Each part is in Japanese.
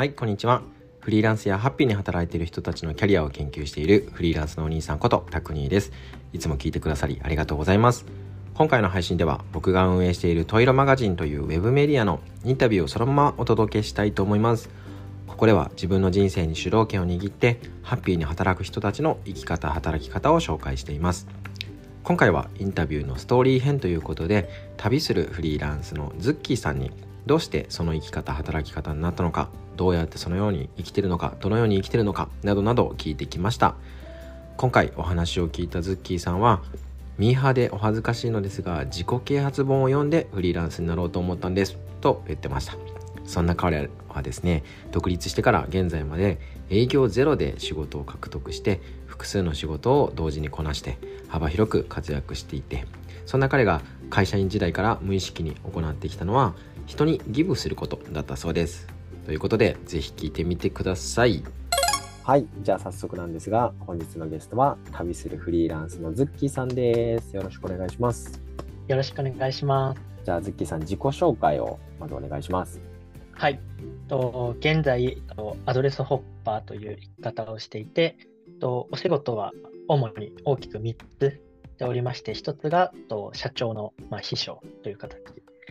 はいこんにちは。フリーランスやハッピーに働いている人たちのキャリアを研究しているフリーランスのお兄さんことタクニーです。いつも聞いてくださりありがとうございます。今回の配信では僕が運営しているトイロマガジンというウェブメディアのインタビューをそのままお届けしたいと思います。ここでは自分の人生に主導権を握ってハッピーに働く人たちの生き方働き方を紹介しています。今回はインタビューのストーリー編ということで旅するフリーランスのズッキーさんにどうしてその生き方働き方になったのかどうやってそのように生きてるのかどのように生きてるのかなどなど聞いてきました。今回お話を聞いたズッキーさんはミーハーでお恥ずかしいのですが自己啓発本を読んでフリーランスになろうと思ったんですと言ってました。そんな彼はですね独立してから現在まで営業ゼロで仕事を獲得して複数の仕事を同時にこなして幅広く活躍していてそんな彼が会社員時代から無意識に行ってきたのは人にギブすることだったそうです。ということでぜひ聞いてみてください。はいじゃあ早速なんですが本日のゲストは旅するフリーランスのズッキーさんです。よろしくお願いします。よろしくお願いします。じゃあズッキーさん自己紹介をまずお願いします。はい。と現在アドレスホッパーという生き方をしていてとお仕事は主に大きく3つしておりまして、1つがと社長の、まあ、秘書という形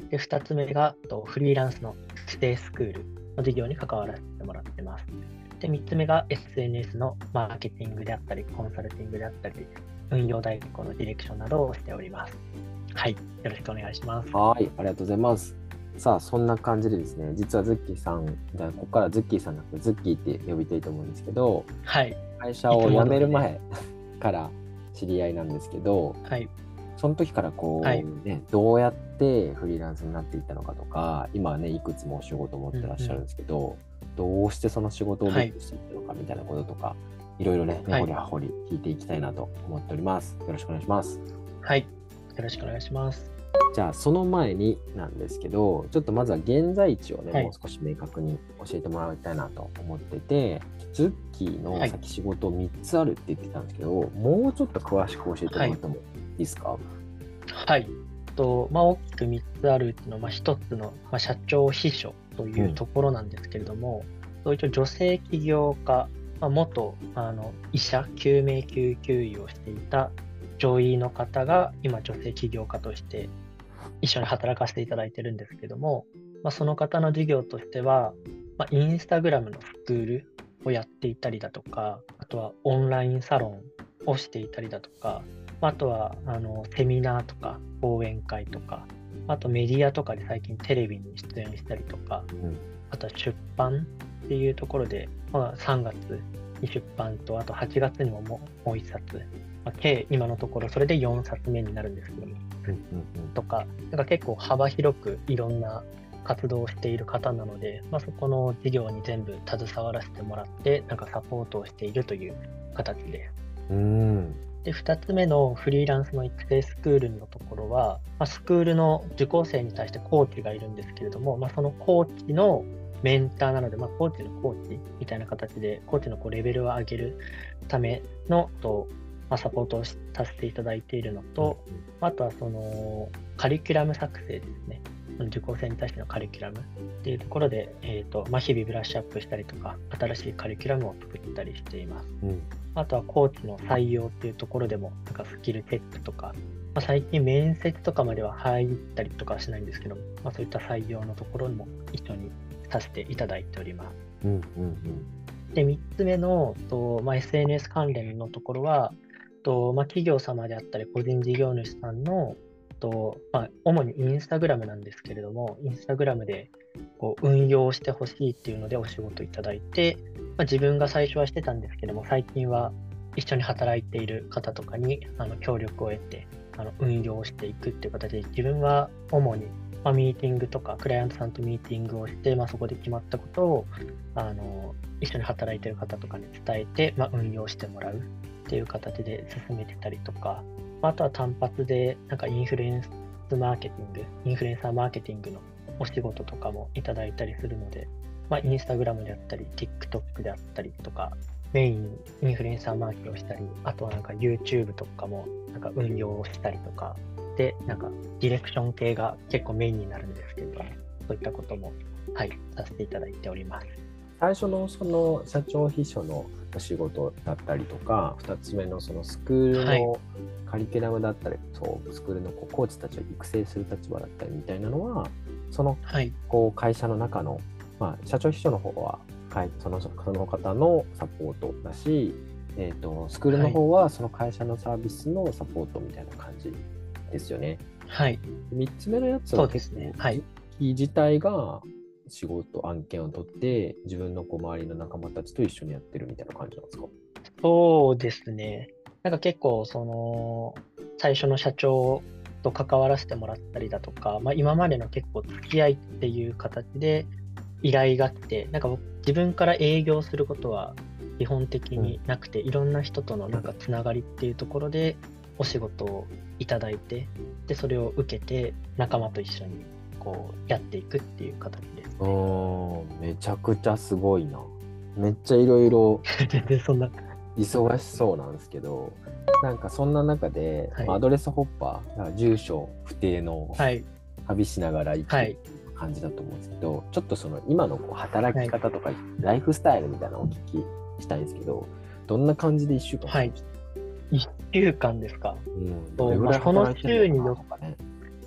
で、2つ目がとフリーランスのステイスクールの事業に関わらせてもらってます。で、3つ目が SNS のマーケティングであったり、コンサルティングであったり、運用代行のディレクションなどをしております。はい、よろしくお願いします。はい、ありがとうございます。さあ、そんな感じでですね、実はズッキーさん、じゃここからズッキーさんなくてズッキーって呼びたいと思うんですけど、はい。会社を辞める前から知り合いなんですけど、はい。その時からこう、はい、ね、どうやってフリーランスになっていったのかとか、今はね、いくつもお仕事を持ってらっしゃるんですけど、うんうん、どうしてその仕事を勉強していったのかみたいなこととか、はい、いろいろね、根掘り葉掘り聞いていきたいなと思っております。よろしくお願いします。はい。よろしくお願いします。じゃあその前になんですけどちょっとまずは現在地をね、はい、もう少し明確に教えてもらいたいなと思っててズッキーの先仕事3つあるって言ってたんですけど、はい、もうちょっと詳しく教えてもらってもいですか？はい、とまあ、大きく3つあるっていうの、まあ、1つの、まあ、社長秘書というところなんですけれども、うん、一応女性起業家、まあ、元あの医者救命救急医をしていた女医の方が今女性起業家として一緒に働かせていただいてるんですけども、まあ、その方の事業としては、まあ、インスタグラムのスクールをやっていたりだとか、あとはオンラインサロンをしていたりだとか、あとはあのセミナーとか講演会とか、あとメディアとかで最近テレビに出演したりとか、うん、あとは出版っていうところで、まあ、3月に出版と、あと8月にももう1冊、まあ、計今のところそれで4冊目になるんですけども、とか、なんか結構幅広くいろんな活動をしている方なので、まあ、そこの事業に全部携わらせてもらって、なんかサポートをしているという形です。うんで、2つ目のフリーランスの育成スクールのところは、まあ、スクールの受講生に対してコーチがいるんですけれども、まあ、そのコーチのメンターなので、まあ、コーチのコーチみたいな形で、コーチのこうレベルを上げるためのとまあ、サポートをさせていただいているのと、あとはそのカリキュラム作成ですね。受講生に対してのカリキュラムっていうところで、えーとまあ、日々ブラッシュアップしたりとか、新しいカリキュラムを作ったりしています。うん、あとはコーチの採用っていうところでも、なんかスキルチェックとか、まあ、最近面接とかまでは入ったりとかはしないんですけども、まあ、そういった採用のところも一緒にさせていただいております。うんうんうん、で、3つ目のと、まあ、SNS 関連のところは、とまあ、企業様であったり、個人事業主さんの、とまあ、主にインスタグラムなんですけれども、インスタグラムでこう運用してほしいっていうのでお仕事いただいて、まあ、自分が最初はしてたんですけども、最近は一緒に働いている方とかにあの協力を得てあの運用していくっていう形で、自分は主に、まあ、ミーティングとか、クライアントさんとミーティングをして、まあ、そこで決まったことをあの一緒に働いている方とかに伝えて、まあ、運用してもらうっていう形で進めてたりとか、あとは単発でなんかインフルエンスマーケティング、インフルエンサーマーケティングのお仕事とかもいただいたりするので、まあ、インスタグラムであったり、TikTok であったりとか、メインインフルエンサーマーケをしたり、あとはなんか YouTube とかもなんか運用をしたりとか、で、なんかディレクション系が結構メインになるんですけど、そういったことも、はい、させていただいております。最初のその社長秘書のお仕事だったりとか2つ目のそのスクールはいのカリキュラムだったり、そうスクールのこうコーチたちを育成する立場だったりみたいなのはそのはい。こう会社の中の、まあ、社長秘書の方は会そのその方のサポートだし、えー、とスクールの方はその会社のサービスのサポートみたいな感じですよね。はい。3つ目のやつはそうですねはい自体が仕事案件を取って自分のこう周りの仲間たちと一緒にやってるみたいな感じなんですか？そうですね。なんか結構、その、最初の社長と関わらせてもらったりだとか、まあ、今までの結構付き合いっていう形で依頼があって、なんか僕自分から営業することは基本的になくて、いろんな人とのなんかつながりっていうところでお仕事をいただいて、で、それを受けて仲間と一緒にこうやっていくっていう形めちゃくちゃすごいな。めっちゃいろいろ全然そんな、忙しそうなんですけどなんかそんな中で、はい。まあアドレスホッパー住所不定のはい、旅しながら生きはい。感じだと思うんですけど、ちょっとその今のこう働き方とか、ライフスタイルみたいなのをお聞きしたいんですけどどんな感じで1週間はい。1週間ですか？うん、どれぐらいまあその働いてるのかな？とかね。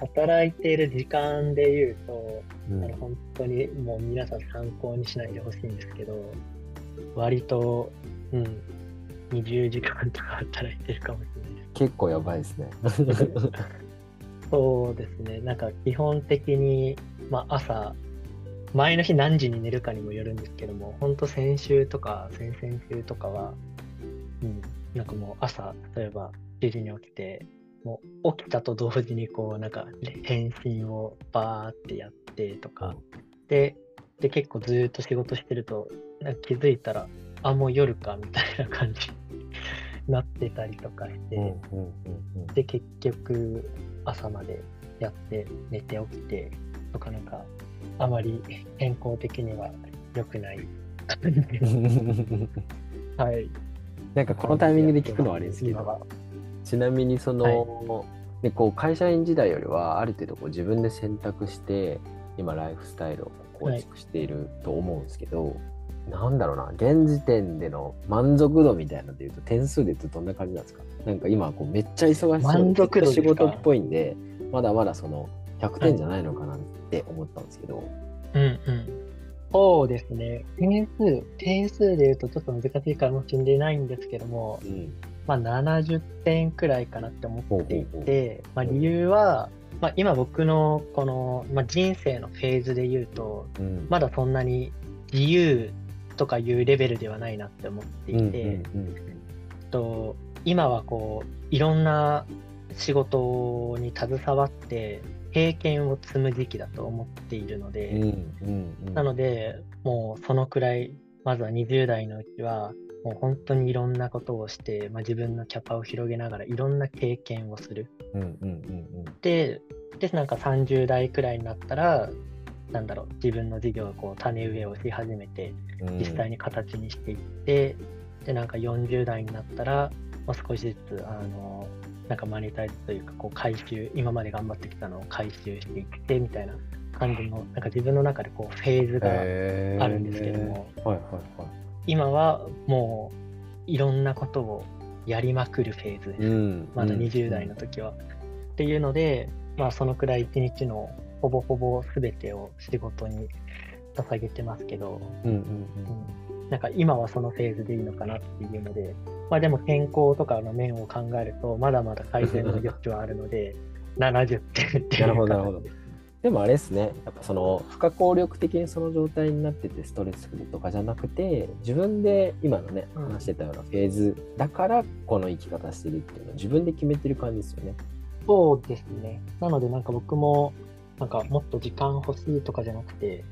働いている時間で言うと、うんあの本当にもう皆さん参考にしないでほしいんですけど、割と、うん、20時間とか働いてるかもしれないです。結構やばいですね。そうですね、なんか基本的に、まあ、朝、前の日何時に寝るかにもよるんですけども、本当先週とか先々週とかは、うん、なんかもう朝、例えば7時に起きて、もう起きたと同時にこうなんか返信をバーってやってとか、でで結構ずーっと仕事してるとなんか気づいたらあもう夜かみたいな感じ。に なってたりとかして、で結局朝までやって寝て起きてとかなんかあまり健康的には良くない。感 じはい。なんかこのタイミングで聞くのはあれですけどちなみにその、でこう会社員時代よりはある程度こう自分で選択して今ライフスタイルを構築していると思うんですけど、なんだろうな現時点での満足度みたいなのでいうと点数で言うとどんな感じなんですか？なんか今こうめっちゃ忙しそうで満足度仕事っぽいんでまだまだその100点じゃないのかなって思ったんですけど、うんうん。そうですね。点数点数で言うとちょっと難しいかもしれないんですけどもうんまあ、70点くらいかなって思っていて、まあ、理由は、まあ、今僕のこの、まあ、人生のフェーズで言うと、うん。まだそんなに自由とかいうレベルではないなって思っていて、と今はこういろんな仕事に携わって経験を積む時期だと思っているので、なので、もうそのくらい、まずは20代のうちは、もう本当にいろんなことをして、まあ、自分のキャパを広げながらいろんな経験をする。うんうんうんで、でなんか30代くらいになったら、なんだろう、自分の事業をこう種植えをし始めて、うん。実際に形にしていって、で、なんか40代になったら、まあ、少しずつ、あの、なんかマネタイズというか、こう回収、今まで頑張ってきたのを回収していってみたいな感じの、なんか自分の中でこうフェーズがあるんですけども、はいはいはい今はもういろんなことをやりまくるフェーズです。うん。まだ20代の時は。っていうので、まあそのくらい一日のほぼほぼ全てを仕事に捧げてますけど、うんうんうん、なんか今はそのフェーズでいいのかなっていうので、まあでも健康とかの面を考えると、まだまだ改善の余地はあるので、70点っていうなるほどなるほど。形でもあれですねやっぱその不可抗力的にその状態になっててストレスフルとかじゃなくて自分で今のねうん話してたようなフェーズだからこの生き方してるっていうのを自分で決めてる感じですよね。そうですね。なのでなんか僕も、なんかもっと時間欲しいとかじゃなくて、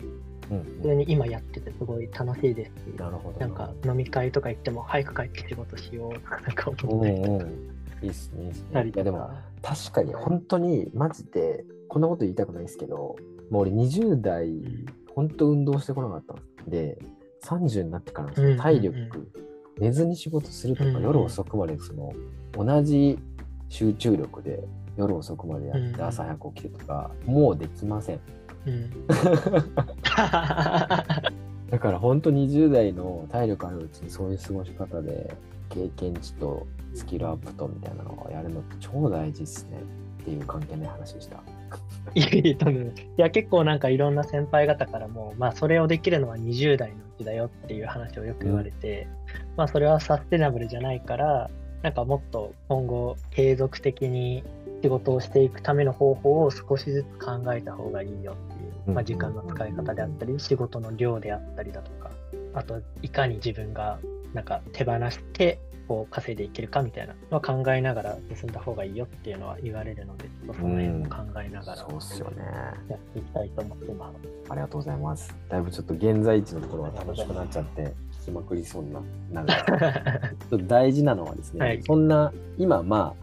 うん普通に今やっててすごい楽しいですし、なるほど。なんか飲み会とか行っても早く帰って仕事しようとかなんかうん思ったりうんいいっすねいいっすねいやでもか。確かに本当にマジでこんなこと言いたくないですけどもう俺20代本当運動してこなかったんで30になってからの体力、寝ずに仕事するとか、夜遅くまでその同じ集中力で夜遅くまでやって朝早く起きるとか、もうできません。うん。だから本当20代の体力あるうちにそういう過ごし方で経験値とスキルアップとみたいなのをやるのって超大事ですねっていう関係ない話でした。いやいや、多分。いや結構なんかいろんな先輩方からも、まあそれをできるのは20代のうちだよっていう話をよく言われて、うん、まあそれはサステナブルじゃないから、なんかもっと今後継続的に仕事をしていくための方法を少しずつ考えた方がいいよっていう、まあ、時間の使い方であったり、仕事の量であったりだとか、あといかに自分がなんか手放してこう稼いでいけるかみたいなのを考えながら進んだ方がいいよっていうのは言われるので、その辺も考えながら、そうっすよね。やっていきたいと思ってます。ありがとうございます。だいぶちょっと現在地のところが楽しくなっちゃって、聞きまくりそうになる 大事なのはですね、はい、そんな今ま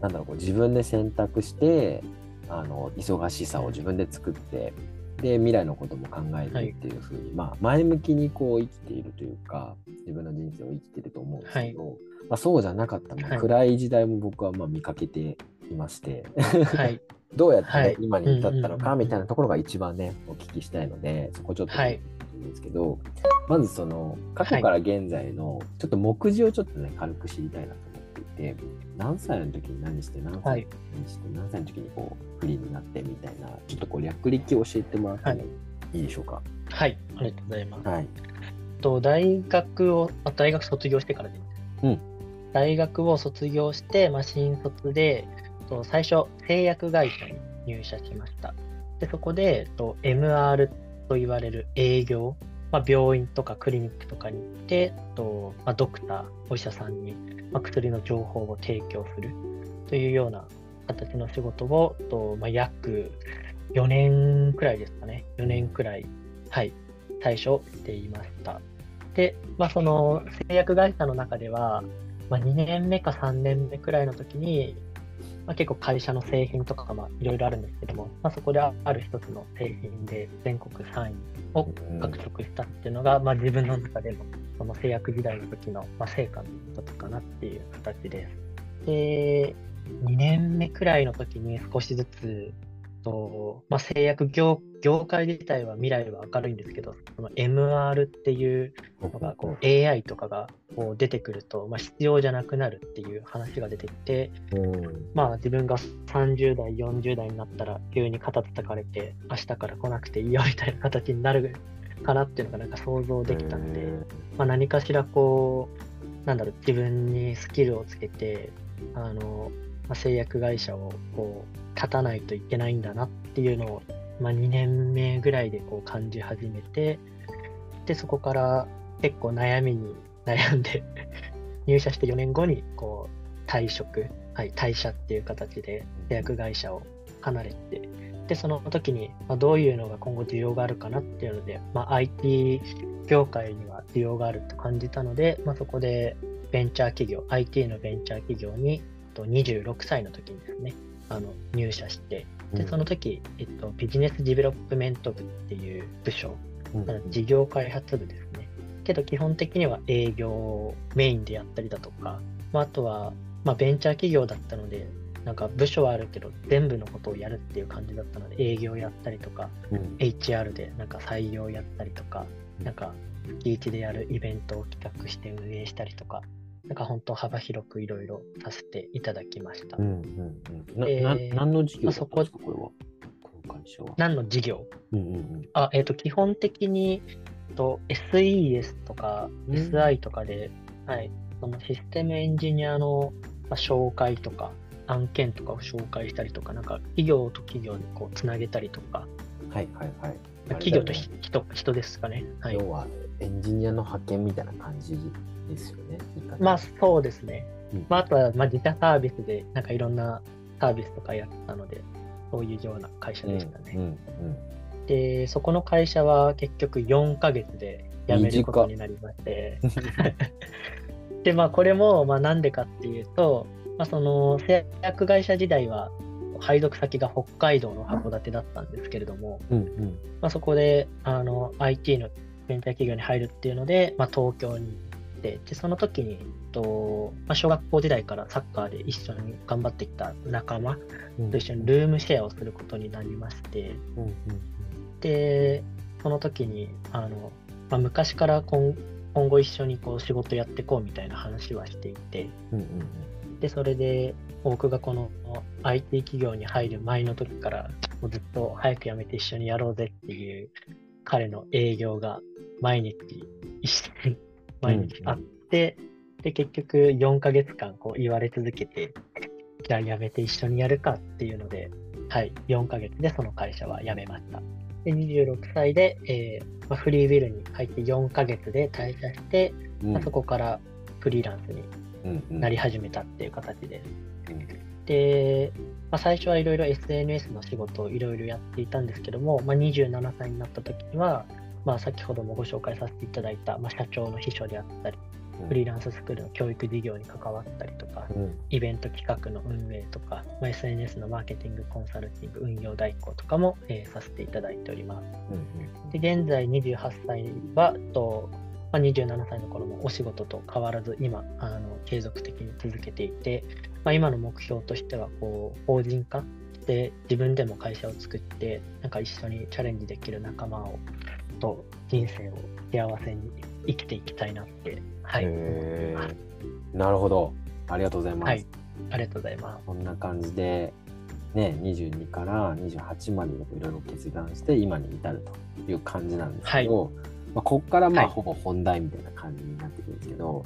あなんだろうこう自分で選択してあの忙しさを自分で作ってで未来のことも考えてっていうふうに、はい、まあ、前向きにこう生きているというか自分の人生を生きていると思うんですけど、はい、まあ、そうじゃなかったの、はい、暗い時代も僕はまあ見かけていまして、はい、どうやって今に至ったのかみたいなところが一番ねお聞きしたいのでそこちょっと聞いてんですけど、まずその過去から現在のちょっと目次をちょっとね軽く知りたいなと思っていて何歳の時に何して何歳にして、何歳の時にこうフリーになってみたいなちょっとこう略歴を教えてもらってもい。いでしょうか？はい、ありがとうございます。はい、と大学を大学卒業してからで。うん、大学を卒業して、まあ、新卒でと最初製薬会社に入社しました。でそこでと MR と言われる営業まあ、病院とかクリニックとかに行ってと、まあ、ドクターお医者さんに、まあ、薬の情報を提供するというような形の仕事をと、まあ、約4年くらいですかね4年くらいはい最初していましたで、まあ、その製薬会社の中では、まあ、2年目か3年目くらいの時にまあ、結構会社の製品とかいろいろあるんですけども、まあ、そこである一つの製品で全国3位を獲得したっていうのが、まあ、自分の中でもその製薬時代の時の、まあ、成果の一つかなっていう形です。で、2年目くらいの時に少しずつと、まあ、製薬業業界自体は未来は明るいんですけど、その MR っていうのがこう AI とかがこう出てくると、まあ、必要じゃなくなるっていう話が出てきて、まあ、自分が30代、40代になったら急に肩叩かれて、明日から来なくていいよみたいな形になるかなっていうのがなんか想像できたので、まあ、何かしらこう、なんだろう、自分にスキルをつけて、あのまあ、製薬会社をこう立たないといけないんだなっていうのを、まあ、2年目ぐらいでこう感じ始めてでそこから結構悩みに悩んで入社して4年後にこう退職、はい、退社っていう形で製薬会社を離れてでその時に、ま、どういうのが今後需要があるかなっていうので、まあ、IT 業界には需要があると感じたので、まあ、そこでベンチャー企業 IT のベンチャー企業にと26歳の時にですね、あの入社して、でその時、えっと、 business development 部っていう部署、うん、事業開発部ですね。けど基本的には営業メインでやったりだとか、まあ、あとは、まあ、ベンチャー企業だったので、なんか部署はあるけど全部のことをやるっていう感じだったので営業やったりとか、うん、HR でなんか採用やったりとか、なんか月1でやるイベントを企画して運営したりとか、なんか本当幅広くいろいろさせていただきました。うんうんうん。な、えー、何の事業ですか、これは？何の事業、うんうんうん、あ、えっ、ー、と、基本的にと SES とか SI とかで、うん、はい、そのシステムエンジニアの、まあ、紹介とか、案件とかを紹介したりとか、なんか企業と企業にこうつなげたりとか、はいはいはい。企業と人人ですかね。はい、要はエンジニアの派遣みたいな感じですよね。まあそうですね。うん、まあ、あとはまあ自社サービスでなんかいろんなサービスとかやったので、そういうような会社でしたね。うんうんうん、で、そこの会社は結局4ヶ月で辞めることになりまして、で、まあこれもまあなんでかっていうと、まあ、その製薬会社時代は配属先が北海道の函館だったんですけれども、うんうん、まあ、そこであの IT のベンチャー企業に入るっていうので、まあ、東京にででその時にと、まあ、小学校時代からサッカーで一緒に頑張ってきた仲間と一緒にルームシェアをすることになりまして、うんうん、でその時にあのまあ、昔から今今後一緒にこう仕事やっていこうみたいな話はしていて、うんうんで、それで僕がこの IT 企業に入る前の時から、もうずっと早く辞めて一緒にやろうぜっていう彼の営業が毎日一緒に毎日あって、で、結局4ヶ月間こう言われ続けて、じゃあ辞めて一緒にやるかっていうので、はい、4ヶ月でその会社は辞めました。で、26歳で、えーまあ、フリービルに入って4ヶ月で退社して、うんまあそこからフリーランスにうんうんなり始めたっていう形です。うんで、まあ、最初はいろいろ SNS の仕事をいろいろやっていたんですけども、まあ、27歳になった時には、まあ、先ほどもご紹介させていただいた、まあ、社長の秘書であったり、フリーランススクールの教育事業に関わったりとか、うん。イベント企画の運営とか、まあ、SNS のマーケティング、コンサルティング、運用代行とかも、えーさせていただいております。うんで、現在28歳は、とまあ、27歳の頃もお仕事と変わらず、今、あの継続的に続けていて、まあ、今の目標としては、こう、法人化して、自分でも会社を作って、なんか一緒にチャレンジできる仲間を、と人生を幸せに生きていきたいなって、はい、なるほど。ありがとうございます、はい。ありがとうございます。こんな感じで、ね、22から28までいろいろ決断して今に至るという感じなんですけど、まあ、ここからまあはい。ほぼ本題みたいな感じになってくるんですけど、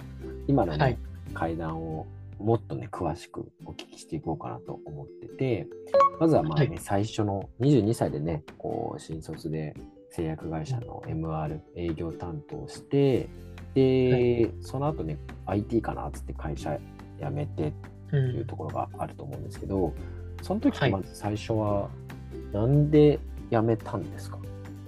今の、ねはい。階段をもっとね詳しくお聞きしていこうかなと思っててまずはまあね、はい。最初の22歳でねこう新卒で製薬会社の MR 営業担当してで、その後ね IT かなっつって会社辞めてうっていうん。ところがあると思うんですけど、その時まず最初はなんで辞めたんですか、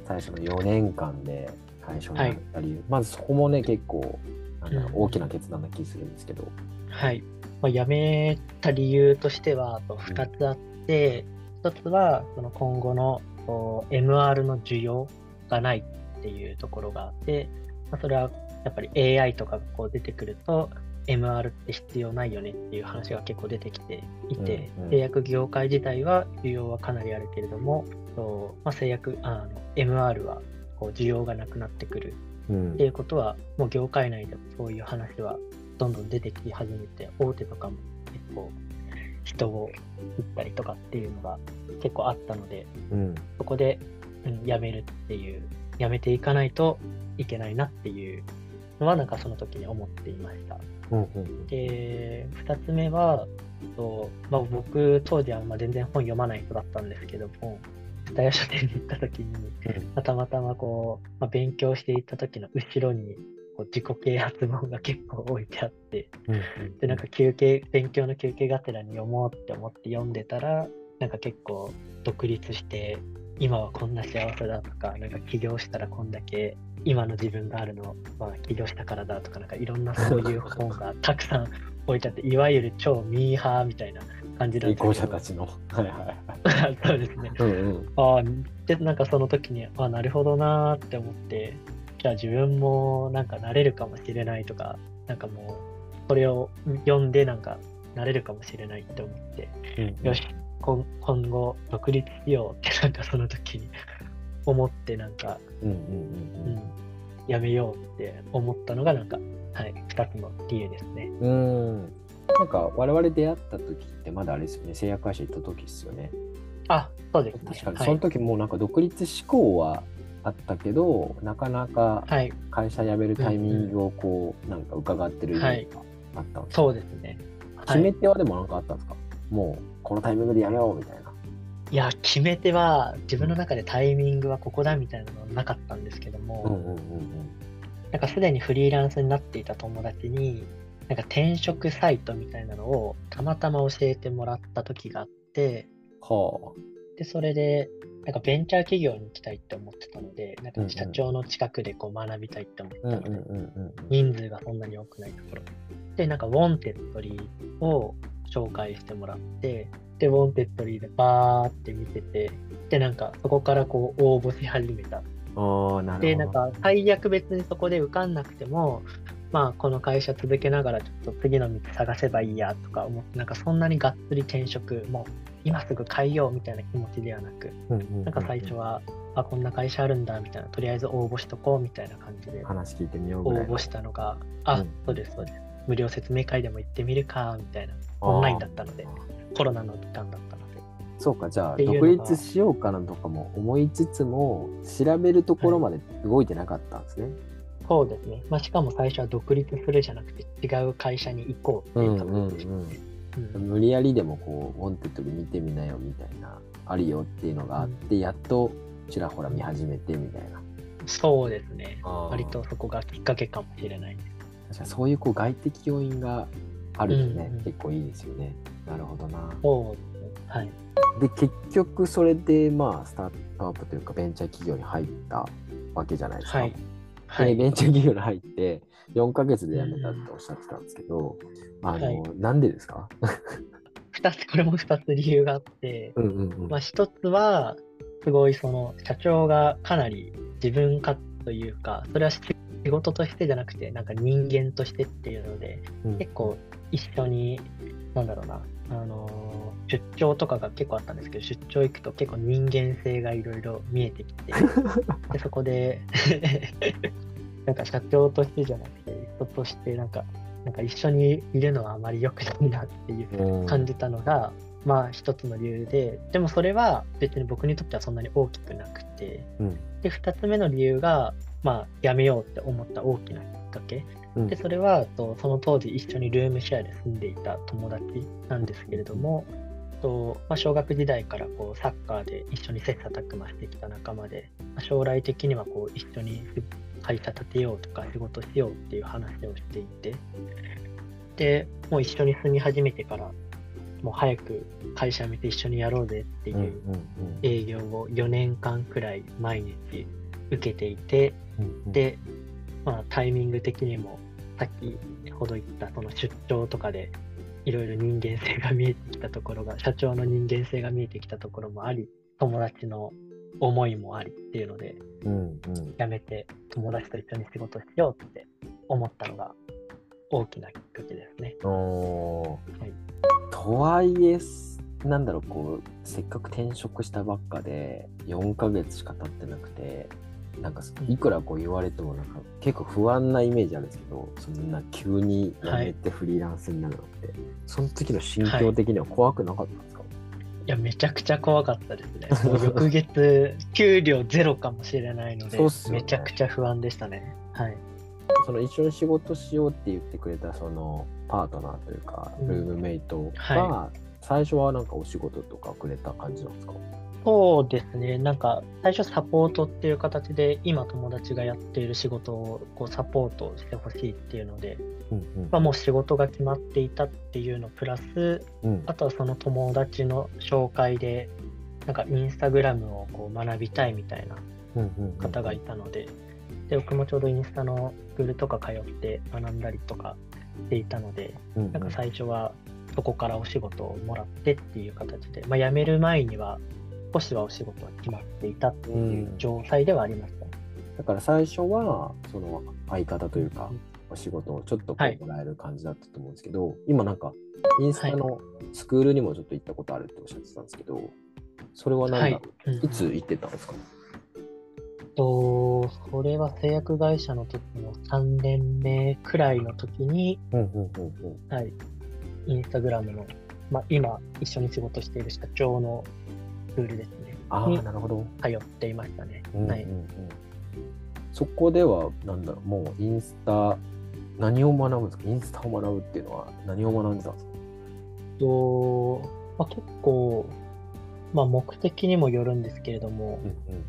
最初の4年間で会社を辞めた理由、まずそこもね結構なん大きな決断な気するんですけど、はい。まあ、辞めた理由としては、あと2つあって、1つは、その今後の MR の需要がないっていうところがあって、まあ、それはやっぱり AI とかがこう出てくると、MR って必要ないよねっていう話が結構出てきていて、うんうん。製薬業界自体は需要はかなりあるけれども、まあ、製薬あの MR はこう需要がなくなってくるうん。っていうことは、もう業界内でもそういう話はどんどん出てき始めて、大手とかも結構人を撃ったりとかっていうのが結構あったので、うん。そこで、うん、辞めるっていう、辞めていかないといけないなっていうのは、なんかその時に思っていました。うんうん。で、二つ目は、とまあ、僕、当時はまあ全然本読まない人だったんですけども、蔦屋書店に行った時に、まあたまたまこう、まあ、勉強していった時の後ろにこう自己啓発本が結構置いてあって、うんうんで、なんか休憩、勉強の休憩がてらに読もうって思って読んでたら、なんか結構独立して、今はこんな幸せだとか、なんか起業したらこんだけ今の自分があるのは起業したからだとか、なんかいろんなそういう本がたくさん置いてあって、いわゆる超ミーハーみたいな感じなん移ですけど。行者たちの。はいはいはい。そうですね。うんうんああ、で、なんかその時に、あなるほどなーって思って、じゃあ自分もなんかなれるかもしれないとか、なんかもう、それを読んでなんかなれるかもしれないって思って、うんよし、今今後独立しようって なんかその時に 思ってなんか、うんうんううんん、やめようって思ったのがなんか、はい、二つの理由ですね。うん。うん。なんか我々出会った時ってまだあれですよね、製薬会社行った時ですよね。あ、そうですね。確かに、はいその時もうなんか独立志向はあったけど、なかなかはい、会社辞めるタイミングをこう、なんか伺ってるイメージがあったんですよそうですね。決め手はでもなんかあったんですか、もうこのタイミングでやめようみたいな。いや、決め手は自分の中でタイミングはここだみたいなのはなかったんですけども、うんうんうんなんかすでにフリーランスになっていた友達に、なんか転職サイトみたいなのをたまたま教えてもらった時があって、はで、それで、なんかベンチャー企業に行きたいって思ってたので、なんか社長の近くでこう学びたいって思ってたので、人数がそんなに多くないところ。で、なんかウォンテッドリーを紹介してもらって、で、ウォンテッドリーでバーって見てて、で、なんかそこからこう応募し始めたああ、なるほど。で、なんか最悪別にそこで受かんなくても、まあこの会社続けながらちょっと次の道探せばいいやとか思ってなんかそんなにがっつり転職もう今すぐ変えようみたいな気持ちではなくなんか最初はあこんな会社あるんだみたいなとりあえず応募しとこうみたいな感じで話聞いてみよう応募したのがあ、うん。そうですそうです。無料説明会でも行ってみるかみたいなオンラインだったのでコロナの期間だったので。そうかじゃあ独立しようかなとかも思いつつも調べるところまで動いてなかったんですね。そうですね、まあ、しかも最初は独立するじゃなくて違う会社に行こうっていう感じで無理やりでもこうウォンテッドで見てみなよみたいなあるよっていうのがあって、やっとちらほら見始めてみたいな。そうですね。割とそこがきっかけかもしれない。確かにそういうこう外的要因があるとね、うんうん。結構いいですよね。なるほどな。そうですね。はい。で結局それでまあスタートアップというかベンチャー企業に入ったわけじゃないですか。はいはい。でベンチャー企業に入って4ヶ月で辞めたっておっしゃってたんですけど、あの、はい。なんでですか？二つこれも2つ理由があって、うんうんうん。まあ、1つはすごいその社長がかなり自分勝手というかそれは仕事としてじゃなくてなんか人間としてっていうのでうん。結構一緒になんだろうなあのー出張とかが結構あったんですけど出張行くと結構人間性がいろいろ見えてきて でそこでなんか社長としてじゃなくて人としてなんかなんか一緒にいるのはあまり良くないなっていううん。感じたのが、まあ一つの理由ででもそれは別に僕にとってはそんなに大きくなくてうん。で2つ目の理由がまあやめようって思った大きなきっかけ。うん。でそれはとその当時一緒にルームシェアで住んでいた友達なんですけれどもと、まあ、小学時代からこうサッカーで一緒に切磋琢磨してきた仲間で、まあ将来的にはこう一緒に会社立てようとか仕事しようっていう話をしていてでもう一緒に住み始めてからもう早く会社見て一緒にやろうぜっていう営業を4年間くらい毎日受けていて、うん、で、まあ、タイミング的にもさっきほど言ったその出張とかでいろいろ人間性が見えてきたところが社長の人間性が見えてきたところもあり友達の思いもありっていうのでうんうん、辞めて友達と一緒に仕事しようって思ったのが大きなきっかけですね。はい。とはいえなんだろうこうせっかく転職したばっかで4ヶ月しか経ってなくてなんかいくらこう言われてもなんか結構不安なイメージあるんですけどそんな急に辞めてフリーランスになるのって、その時の心境的には怖くなかったんですか、いや、めちゃくちゃ怖かったですね。もう翌月、給料ゼロかもしれないので、ねめちゃくちゃ不安でしたね。はい。その一緒に仕事しようって言ってくれたそのパートナーというかうんルームメイトがは最初はなんかお仕事とかくれた感じなんですか、そうですね。なんか、最初サポートっていう形で、今友達がやっている仕事をこうサポートしてほしいっていうので、うんうん。まあ、もう仕事が決まっていたっていうのプラス、うん。あとはその友達の紹介で、なんかインスタグラムをこう学びたいみたいな方がいたので、で僕もちょうどインスタのスクールとか通って学んだりとかしていたので、うんうん。なんか最初はそこからお仕事をもらってっていう形で、まあ、辞める前には少しはお仕事は決まっていたっていう状態ではありました。だから最初はその相方というかお仕事をちょっとこはいうもらえる感じだったと思うんですけど、今なんかインスタのスクールにもちょっと行ったことあるっておっしゃってたんですけどそれは何だろう、うん。いつ行ってたんですか？と、それは製薬会社の時の3年目くらいの時に、うんうんうんうん。はい、インスタグラムの、まあ、今一緒に仕事している社長のスクールですね、あにあなるほど、通っていましたね。うんうんうん。はい、そこではなんだろうもうインスタ何を学ぶんですか？インスタを学ぶっていうのは何を学んでたんですか？と、まあ、結構、まあ、目的にもよるんですけれども、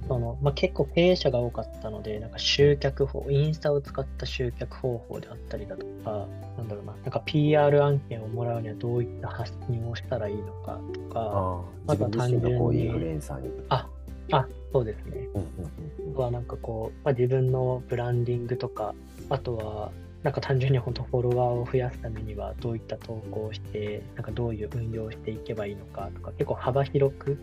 そのまあ、結構経営者が多かったので、なんか集客法、インスタを使った集客方法であったりだとか、なんだろうな、なんか PR 案件をもらうにはどういった発信をしたらいいのかとか、あと自分自身がこう単純に。あ、あ、そうですね。あとはなんかこう、まあ、自分のブランディングとか、あとは、なんか単純に本当フォロワーを増やすためにはどういった投稿をして、なんかどういう運用をしていけばいいのかとか、結構幅広く、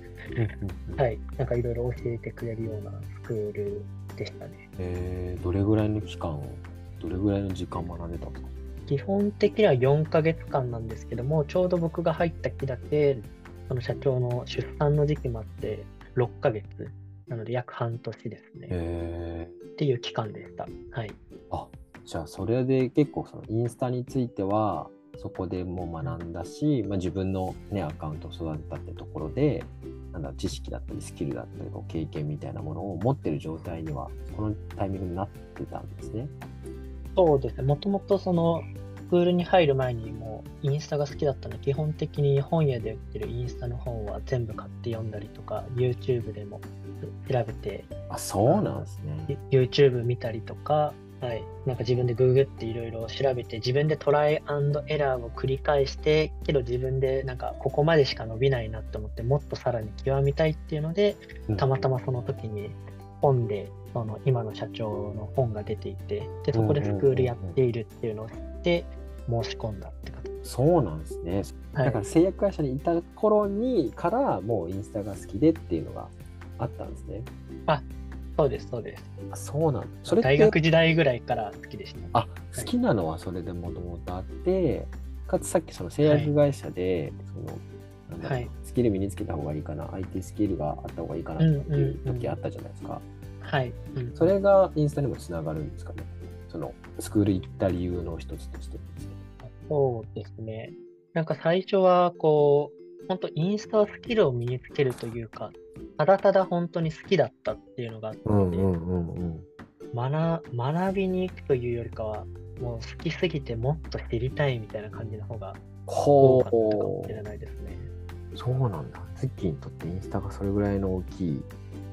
はい、なんかいろいろ教えてくれるようなスクールでしたね。えーどれぐらいの期間どれぐらいの時間学んでたんですか基本的には4ヶ月間なんですけども、ちょうど僕が入った期だけ、その社長の出産の時期もあって、6ヶ月、なので約半年ですね。へっていう期間でした。はい。あじゃあそれで結構そのインスタについてはそこでも学んだし、まあ、自分の、ね、アカウントを育てたってところでなんだ知識だったりスキルだったり経験みたいなものを持ってる状態にはこのタイミングになってたんですね。そうですね。もともとその、スクールに入る前にもうインスタが好きだったので、基本的に本屋で売ってるインスタの本は全部買って読んだりとか、YouTube でも調べて、あそうなんですね。YouTube 見たりとか、はい、なんか自分でググっていろいろ調べて、自分でトライアンドエラーを繰り返して、けど自分でなんかここまでしか伸びないなと思って、もっとさらに極みたいっていうので、たまたまその時に本でその今の社長の本が出ていてでそこでスクールやっているっていうのを知って申し込んだって形。そうなんですね。はい。だから製薬会社にいた頃にからもうインスタが好きでっていうのがあったんですね。そうですそうです。あそうなんそれって大学時代ぐらいから好きでした。あ好きなのはそれでもともとあってかつさっきその製薬会社で、そのなんだろうはい。スキル身につけた方がいいかな IT スキルがあった方がいいかなっていう時あったじゃないですか、はい、うん。それがインスタにもつながるんですかね。そのスクール行った理由の一つとして。ですねそうですね。なんか最初はこう本当インスタはスキルを身につけるというかただただ本当に好きだったっていうのがあって、うんうんうんうん学学びに行くというよりかはもう好きすぎてもっと知りたいみたいな感じの方が多かったかもほしれないですね。うそうなんだツッキーにとってインスタがそれぐらいの大きい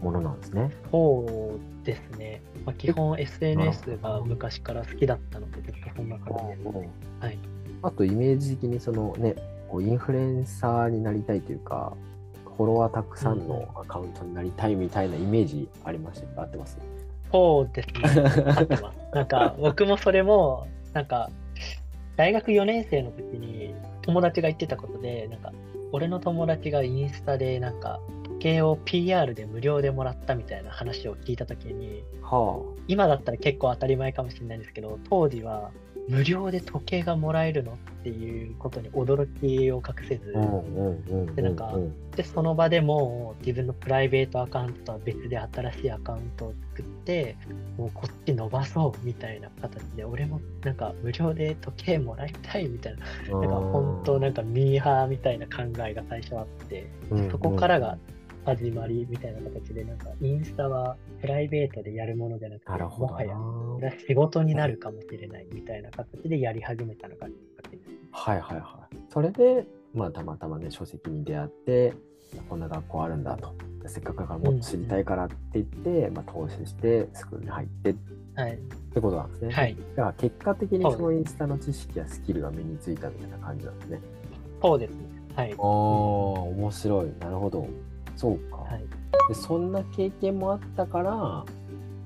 ものなんですねそうですね。まあ、基本 SNS が昔から好きだったので、ずっとそんな感じです。はい。あとイメージ的にそのねこうインフルエンサーになりたいというかフォロワーたくさんのアカウントになりたいみたいなイメージありましたか合ってます？そうですね。合ってます。なんか、僕もそれも、なんか、大学4年生の時に友達が言ってたことで、なんか、俺の友達がインスタで、なんか、時計を PR で無料でもらったみたいな話を聞いた時に、は今だったら結構当たり前かもしれないんですけど、当時は無料で時計がもらえるのっていうことに驚きを隠せず。でなんかで、その場でもう自分のプライベートアカウントとは別で新しいアカウントを作って、もうこっち伸ばそうみたいな形で、俺もなんか無料で時計もらいたいみたいな、なんか本当なんかミーハーみたいな考えが最初あって、そこからが始まりみたいな形で、なんかインスタはプライベートでやるものじゃなくて、なるほどな。もはや仕事になるかもしれないみたいな形でやり始めたのがきっかけです。はいはいはい。それで、まあたまたまね、書籍に出会って、こんな学校あるんだと。せっかくだからもっと知りたいからって言って、まあ投資してスクールに入ってっはい。てことなんですね。はい。だから結果的にそのインスタの知識やスキルが身についたみたいな感じなんですね。そうですね。はい。ああ、面白い。なるほど。そうか。はい。でそんな経験もあったから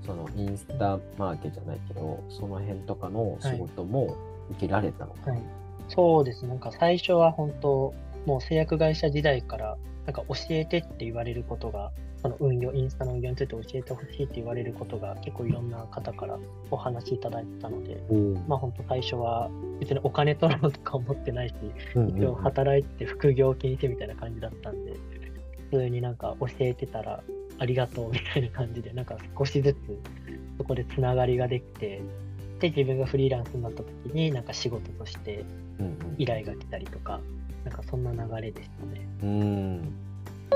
そのインスタマーケじゃないけどその辺とかの仕事も受けられたのか、はい、そうです。なんか最初は本当、もう製薬会社時代から、なんか教えてって言われることが、その運用、インスタの運用について教えてほしいって言われることが結構いろんな方からお話しいただいてたので、うん。まあ本当最初は別にお金取ろうとか思ってないし、うんうん一応働いて副業禁止みたいな感じだったんで、普通になんか教えてたらありがとうみたいな感じで、なんか少しずつそこでつながりができて、で、自分がフリーランスになった時になんか仕事としてうん依頼が来たりとか、なんかそんな流れでしたね。うんうん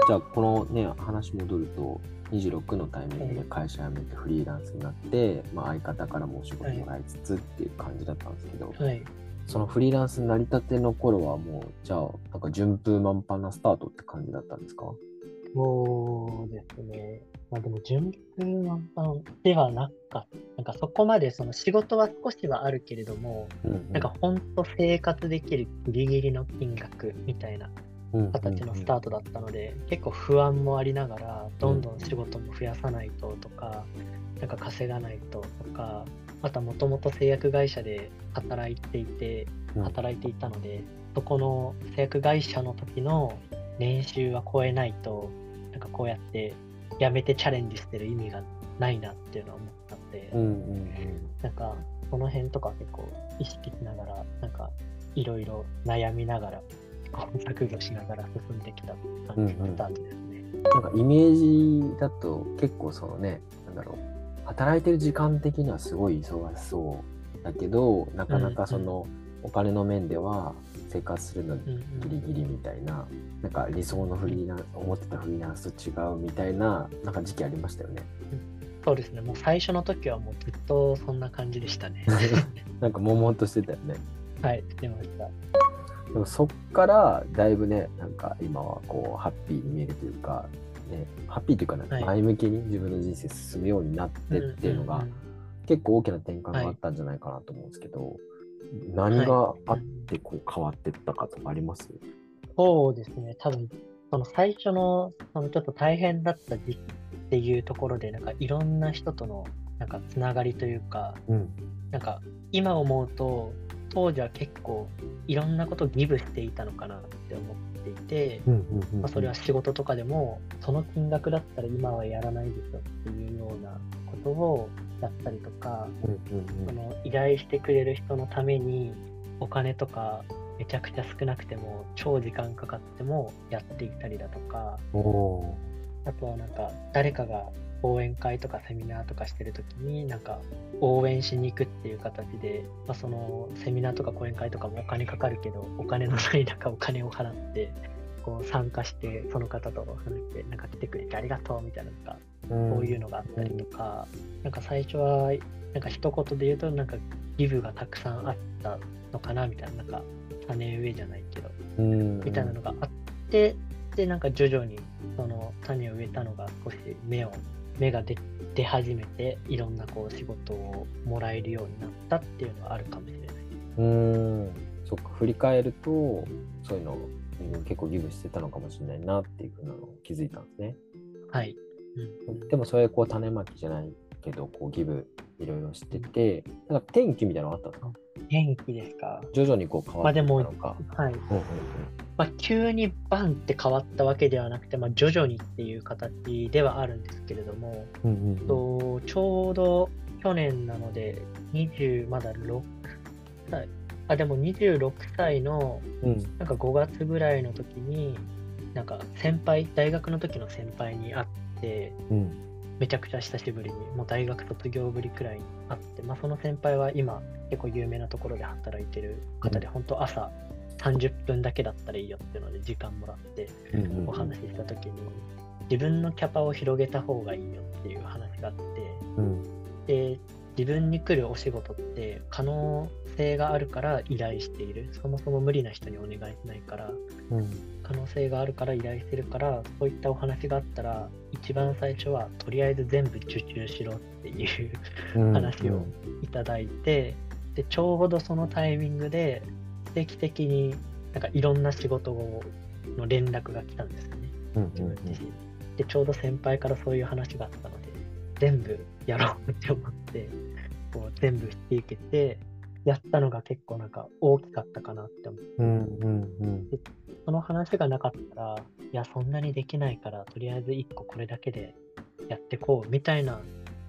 じゃあこのね話戻ると26のタイミングで会社辞めてフリーランスになって、まあ、相方からもお仕事もらいつつっていう感じだったんですけど、はい。そのフリーランスになりたての頃はもうじゃあなんか順風満帆なスタートって感じだったんですか？そうですね。まあでも順風満帆ではなかった。なんかそこまでその仕事は少しはあるけれども、なんか本当生活できるギリギリの金額みたいな形のスタートだったので、結構不安もありながら、どんどん仕事も増やさないととか、なんか稼がないととか、またもともと製薬会社で働いていて、うん働いていたので、そこの製薬会社の時の年収は超えないと、こうやって辞めてチャレンジしてる意味がないなっていうのは思ったので、うんうんうん。なんかその辺とか結構意識しながら、なんかいろいろ悩みながら、試行錯誤しながら進んできた感じのスタートですね。なんかイメージだと結構そのね、なんだろう、働いてる時間的にはすごい忙しそうだけど、なかなかそのお金の面では生活するのギリギリみたいな、なんか理想のフリーラン思ってたフリーランスと違うみたいな、なんか時期ありましたよね。そうですね、もう最初の時はもうずっとそんな感じでしたね。なんか悶々としてたよね。はい、してました。でもそっからだいぶね、なんか今はこうハッピーに見えるというか、ね、ハッピーというか、ねはい前向きに自分の人生進むようになってっていうのが、んんん結構大きな転換があったんじゃないかなと思うんですけど、何があってこう変わってったかとかあります、そうですね、多分その最初のそのちょっと大変だった時期っていうところで、なんかいろんな人とのなんかつながりというか、うん。なんか今思うと、当時は結構いろんなことをギブしていたのかなって思っていて、まあ、それは仕事とかでも、その金額だったら今はやらないでしょっていうようなことをやったりとか、その依頼してくれる人のためにお金とかめちゃくちゃ少なくても超時間かかってもやっていたりだとかあとはなんか誰かが講演会とかセミナーとかしてる時になんか応援しに行くっていう形で、まあ、そのセミナーとか講演会とかもお金かかるけどお金のない中お金を払ってこう参加してその方と話してなんか来てくれてありがとうみたいなのがーこういうのがあったりとか、なんか最初は、なんか一言で言うと、なんかギブがたくさんあったのかなみたいな、なんか種植えじゃないけど、うんみたいなのがあって、で、なんか徐々にその種を植えたのが少し芽を、芽が出出始めて、いろんなこう仕事をもらえるようになったっていうのはあるかもしれない。うんそっか振り返るとそういうのうん結構ギブしてたのかもしれないなっていうふうなのを気づいたんですね。はい。うん、でもそれこう種まきじゃないけどこうギブいろいろしててなんか天気みたいなのあったんですか元気ですか？徐々にこう変わったのか。はい。うんうんまあ、急にバンって変わったわけではなくて、まあ、徐々にっていう形ではあるんですけれども、うんうんうん。とちょうど去年なので、20まだ6歳、あ、でも26歳のうん。なんか5月ぐらいの時に、なんか先輩、大学の時の先輩に会って、うん。めちゃくちゃ久しぶりに、もう大学卒業ぶりくらいに会って、まあ、その先輩は今、結構有名なところで働いてる方で、本当朝30分だけだったらいいよっていうので時間もらってうんうんうん。お話しした時に、自分のキャパを広げた方がいいよっていう話があって、うん。で、自分に来るお仕事って可能性があるから依頼している。そもそも無理な人にお願いしないから、うん可能性があるから依頼してるから、そういったお話があったら、一番最初はとりあえず全部受注しろっていううん話をいただいて、で、ちょうどそのタイミングで、定期的になんかいろんな仕事の連絡が来たんですよね。自分自身。で、ちょうど先輩からそういう話があったので、全部やろうって思って、こう全部引き受けて、やったのが結構なんか大きかったかなって思って、うんうんうん。その話がなかったら、いや、そんなにできないから、とりあえず1個これだけでやってこうみたいな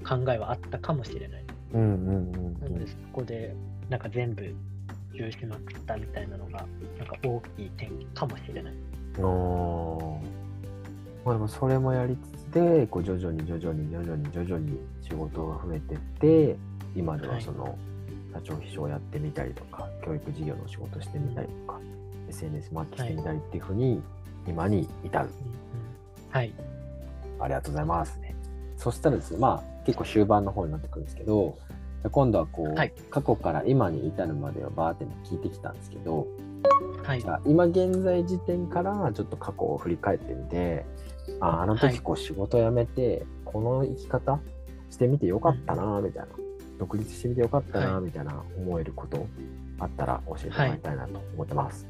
考えはあったかもしれない。うんうんうんなので、そこでなんか全部受注しまくったみたいなのが、なんか大きい転機かもしれない。おー。まあでもそれもやりつつでこう徐々に徐々に徐々に徐々に仕事が増えてって今ではその社長秘書をやってみたりとか、教育事業の仕事してみたりとか、SNS マーケしてみたりっていうふうに今に至る、はい。ありがとうございますね。そしたらですねまあ結構終盤の方になってくるんですけど今度はこう、はい。過去から今に至るまでをバーって聞いてきたんですけど、はい。じ。ゃあ今現在時点からちょっと過去を振り返ってみてああのはい。時こう仕事辞めてこの生き方してみてよかったなみたいな独立してみてよかったなはい。みたいな思えることあったら教えてもらいたいなと思ってます。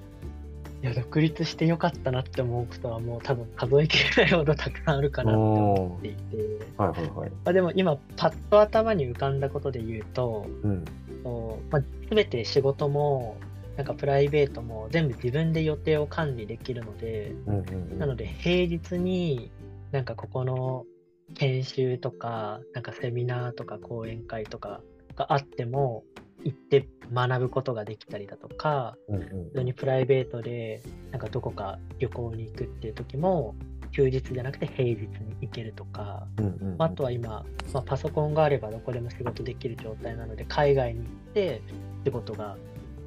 い。や、独立してよかったなって思うことはもう多分数えきれないほどたくさんあるかなって思っていて、はいはいはい。まあ、でも今パッと頭に浮かんだことで言うと、うん。まあ、全て仕事もなんかプライベートも全部自分で予定を管理できるので、うんうんうん。なので平日になんかここの研修とか、なんかセミナーとか講演会とかかあっても行って学ぶことができたりだとか、うんうん普通にプライベートでなんかどこか旅行に行くっていう時も休日じゃなくて平日に行けるとか、うんうんあとは今、まあ、パソコンがあればどこでも仕事できる状態なので海外に行って仕事が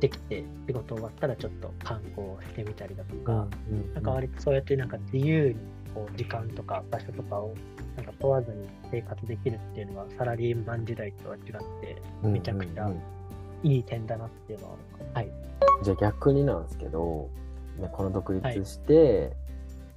できて仕事終わったらちょっと観光してみたりだとか、なんか割とそうやってなんか自由にこう時間とか場所とかをなんか問わずに生活できるっていうのはサラリーマン時代とは違ってめちゃくちゃいい点だなっていうのは、はい、じゃあ逆になんですけど、ね、この独立して、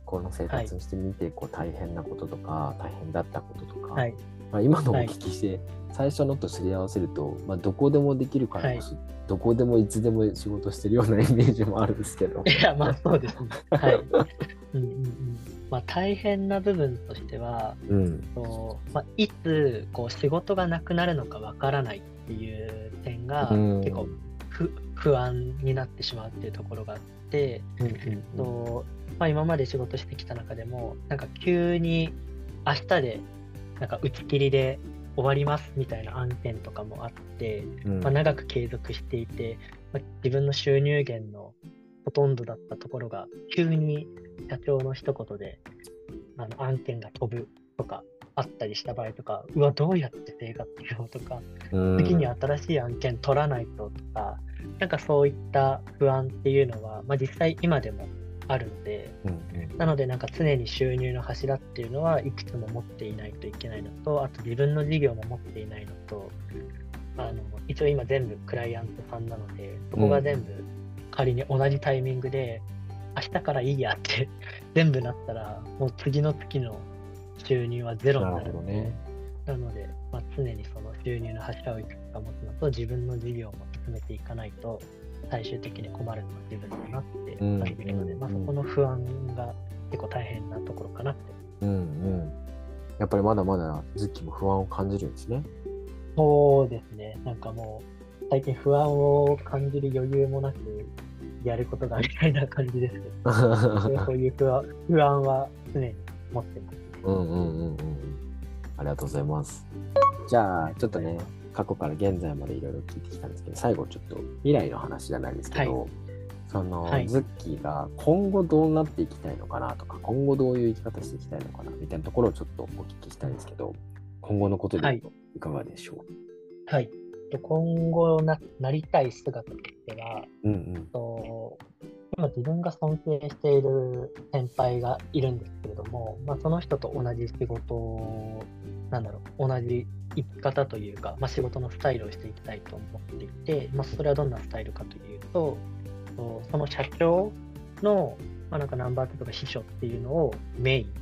この生活してみてこう大変なこととか大変だったこととか、はい、まあ、今のお聞きして、最初のとすり合わせると、まあ、どこでもできるからこそ、どこでもいつでも仕事してるようなイメージもあるんですけど。いや、まあそうですね。はい。うんうんうん。まあ大変な部分としては、うん。そうまあ、いつこう仕事がなくなるのかわからないっていう点がうん。結構不不安になってしまうっていうところがあって、とまあ、今まで仕事してきた中でもなんか急に明日でなんか打ち切りで終わりますみたいな案件とかもあって、うん。まあ、長く継続していて、まあ、自分の収入源のほとんどだったところが急に社長の一言であの案件が飛ぶとかあったりした場合とかうわどうやって生活しようとかうん。次に新しい案件取らないととかなんかそういった不安っていうのは、まあ、実際今でもあるのでうんうん。なのでなんか常に収入の柱っていうのはいくつも持っていないといけないのとあと自分の事業も持っていないのとあの一応今全部クライアントさんなのでそこが全部仮に同じタイミングで明日からいいやって 全部なったらもう次の月の収入はゼロにななるのでね。なので、まあ、常にその収入の柱をいくつか持つのと自分の事業も進めていかないと最終的に困るのは自分だなって感じるので、うんまあ、そこの不安が結構大変なところかなってうんうん。やっぱりまだまだズッキーも不安を感じるんですね。そうですね。なんかもう、最近不安を感じる余裕もなく、やることがみたいな感じですけど、そういう不安不安は常に持ってます、ね。うんうんうんうん。ありがとうございます。じゃあ、ちょっとね、過去から現在までいろいろ聞いてきたんですけど、最後ちょっと未来の話じゃないですけど、はその、はいズッキーが今後どうなっていきたいのかなとか、今後どういう生き方していきたいのかなみたいなところをちょっとお聞きしたいんですけど、今後のことでいかがでしょはい。と今後ななりたい姿としては、う。うんと今自分が尊敬している先輩がいるんですけれども、まあ、その人と同じ仕事を、なんだろう、同じ生き方というか、まあ、仕事のスタイルをしていきたいと思っていて、まあ、それはどんなスタイルかというと、とその社長の、まあ、なんかナンバー2とか秘書っていうのをメイン、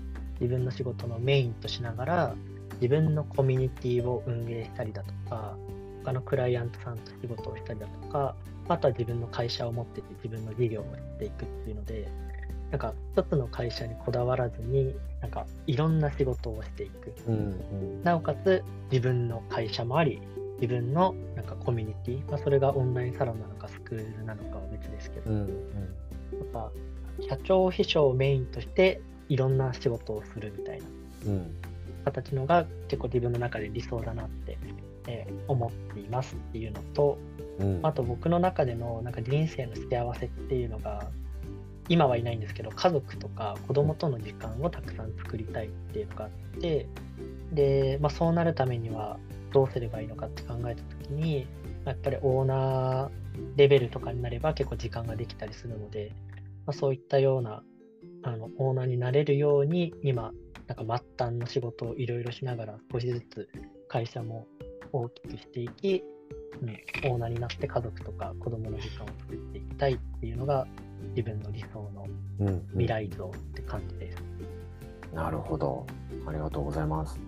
自分の仕事のメインとしながら、自分のコミュニティを運営したりだとか、他のクライアントさんと仕事をしたりだとか、あとは自分の会社を持ってて自分の事業をやっていくっていうので、なんか一つの会社にこだわらずに、なんかいろんな仕事をしていく。うん。うんなおかつ自分の会社もあり、自分のなんかコミュニティ、まあ、それがオンラインサロンなのかスクールなのかは別ですけど、うん。うんとか社長秘書をメインとしていろんな仕事をするみたいなうん。形のが結構自分の中で理想だなって、えー思っていますっていうのと、うん。あと僕の中でのなんか人生の幸せっていうのが今はいないんですけど家族とか子供との時間をたくさん作りたいっていうのがあってで、まあ、そうなるためにはどうすればいいのかって考えた時にやっぱりオーナーレベルとかになれば結構時間ができたりするので、まあ、そういったようなあのオーナーになれるように今なんか末端の仕事をいろいろしながら少しずつ会社も大きくしていきうん、オーナーになって家族とか子供の時間を作っていきたいっていうのが自分の理想のうん。未来像って感じです。なるほど。ありがとうございます。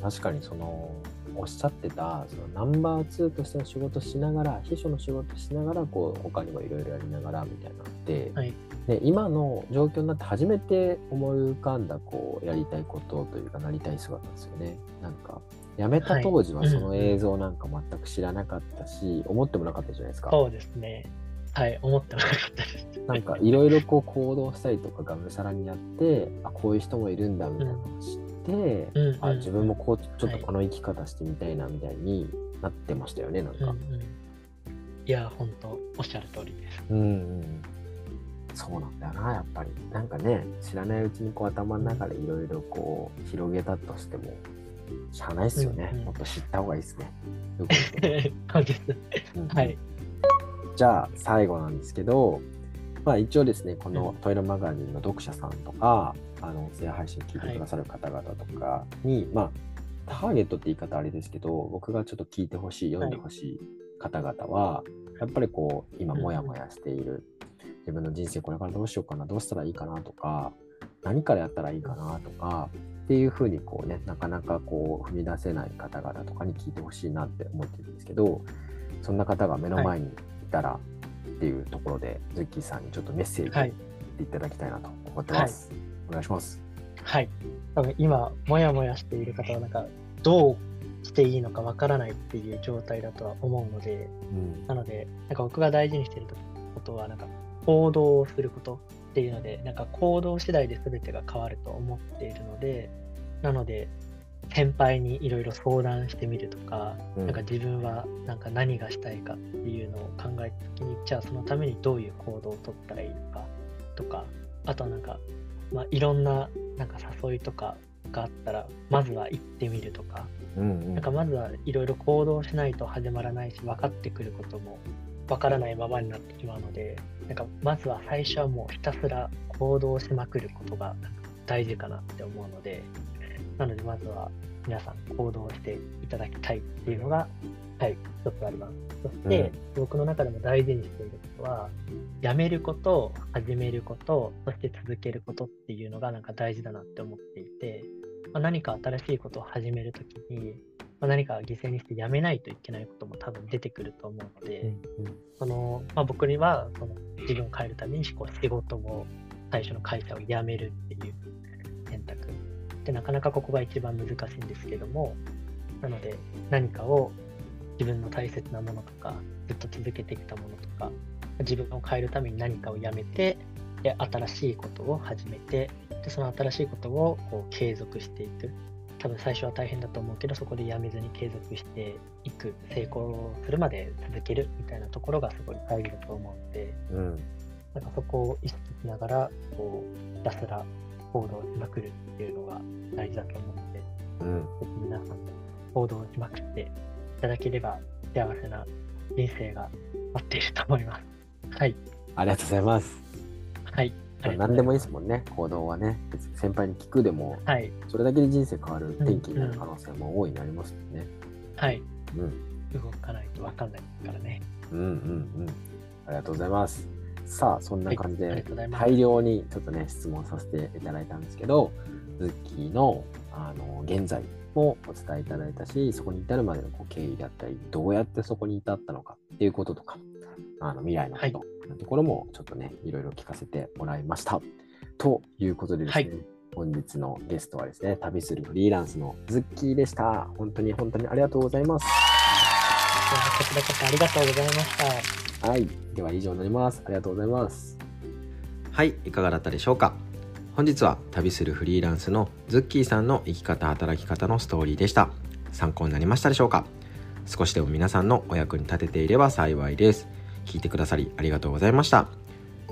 確かにそのおっしゃってたそのナンバー2としての仕事しながら秘書の仕事しながらこう他にもいろいろやりながらみたいなのって、はいで今の状況になって初めて思い浮かんだこうやりたいことというかなりたい姿ですよね。なんか辞めた当時ははいその映像なんか全く知らなかったし、思ってもなかったじゃないですか。そうですね。はい、思ってなかったです。なんかいろいろこう行動したりとかがむしゃらにやってあこういう人もいるんだみたいなのを知って、うんうんあ自分もこうちょっとはいこの生き方してみたいなみたいになってましたよねなんか。うんうん、いや本当おっしゃる通りです。うん、うん、そうなんだよなやっぱりなんかね知らないうちにこう頭の中でいろいろこう広げたとしてもしゃあないっすよね、うんうん。もっと知った方がいいです。うんはい。じゃあ最後なんですけど、まあ、一応ですねこのトイレマガジンの読者さんとかあの音声配信聞いてくださる方々とかに、まあターゲットって言い方あれですけど僕がちょっと聞いてほしい読んでほしい方々は、やっぱりこう今モヤモヤしている自分の人生これからどうしようかなどうしたらいいかなとか何からやったらいいかなとかっていうふうにこうねなかなかこう踏み出せない方々とかに聞いてほしいなって思ってるんですけどそんな方が目の前にいたらっていうところで、ズッキーさんにちょっとメッセージをはい言っていただきたいなと思ってます。お願いします。はい。多分今、もやもやしている方は、なんか、どうしていいのかわからないっていう状態だとは思うので、うんなので、なんか僕が大事にしていることは、なんか、行動をすることっていうので、なんか行動次第で全てが変わると思っているので、なので、先輩にいろいろ相談してみるとか、うん。なんか自分はなんか何がしたいかっていうのを考えたときに、じゃあそのためにどういう行動を取ったらいいのかとか、あとはなんか、まあ、いろんななんか誘いとかがあったら、まずは行ってみるとか、うんうん。なんかまずはいろいろ行動しないと始まらないし、分かってくることも分からないままになってしまうので、なんかまずは最初はもうひたすら行動しまくることが大事かなって思うので、なのでまずは皆さん行動していただきたいっていうのが、はい、一つあります。そして、僕の中でも大事にしていることは、やめること、始めること、そして続けることっていうのがなんか大事だなって思っていて、まあ、何か新しいことを始めるときに、まあ、何か犠牲にしてやめないといけないことも多分出てくると思うので、そのまあ、僕にはその自分を変えるためにこう仕事を最初の会社を辞めるっていう選択でなかなかここが一番難しいんですけどもなので何かを自分の大切なものとかずっと続けてきたものとか自分を変えるために何かをやめてで新しいことを始めてでその新しいことをこう継続していく多分最初は大変だと思うけどそこでやめずに継続していく成功するまで続けるみたいなところがすごい大事だと思うのでうんなんかそこを意識しながらこうひたすら行動しまくるっていうのが大事だと思うのでうん皆さんも行動しまくっていただければ幸せな人生が待っていると思います。はい。ありがとうございます。はい。ありがとうござい何でもいいですもんね、行動はね。別に先輩に聞くでも、はい。それだけで人生変わる転機になる可能性も大いにありますもんね。はい。うん、動かないと分かんないからね。うん、うん、うん。ありがとうございます。さあ、そんな感じで大量にちょっとね、質問させていただいたんですけど、ズッキーのあの現在もお伝えいただいたし、そこに至るまでのこう経緯であったり、どうやってそこに至ったのかっていうこととか、あの未来のこと、はいのところもちょっとね、いろいろ聞かせてもらいました。ということでですね、はい本日のゲストはですね、旅するフリーランスのズッキーでした。本当に本当にありがとうございます。こちらこそありがとうございました。はい。では以上になります。ありがとうございます。はいいかがだったでしょうか本日は旅するフリーランスのズッキーさんの生き方働き方のストーリーでした参考になりましたでしょうか少しでも皆さんのお役に立てていれば幸いです聞いてくださりありがとうございました。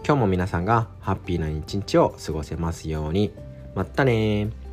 今日も皆さんがハッピーな一日を過ごせますように。まったねー。